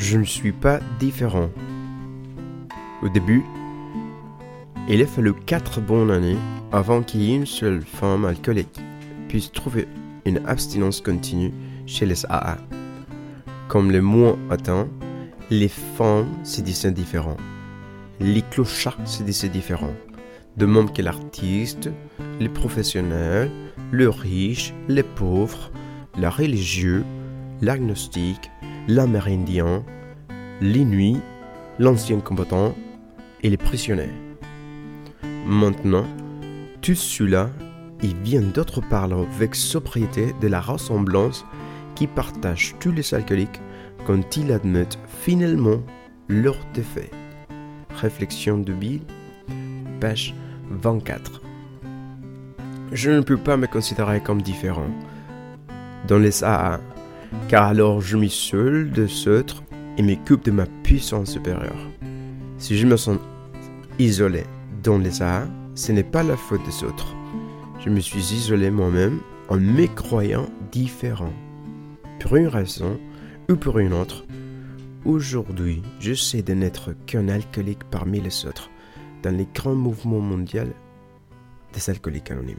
je ne suis pas différent. Au début, il a fallu quatre bonnes années avant qu'il y ait une seule femme alcoolique puisse trouver une abstinence continue chez les AA. Comme le mois atteint, les femmes se disaient différents. Les clochards se disaient différents. De même que l'artiste, les professionnels, le riche, les pauvres, le religieux, l'agnostique, l'amérindien, les nuits, l'ancien combattant et les prisonniers. Maintenant, tout cela, il vient d'autre part avec sobriété de la ressemblance qui partage tous les alcooliques quand ils admettent finalement leur défait. Réflexion de Bill, page 24. Je ne peux pas me considérer comme différent dans les AA, car alors je m'isole des autres et me coupe de ma puissance supérieure. Si je me sens isolé dans les AA, ce n'est pas la faute des autres. Je me suis isolé moi-même en me croyant différent. Pour une raison ou pour une autre, aujourd'hui, je sais de n'être qu'un alcoolique parmi les autres dans les grands mouvements mondiaux des alcooliques anonymes.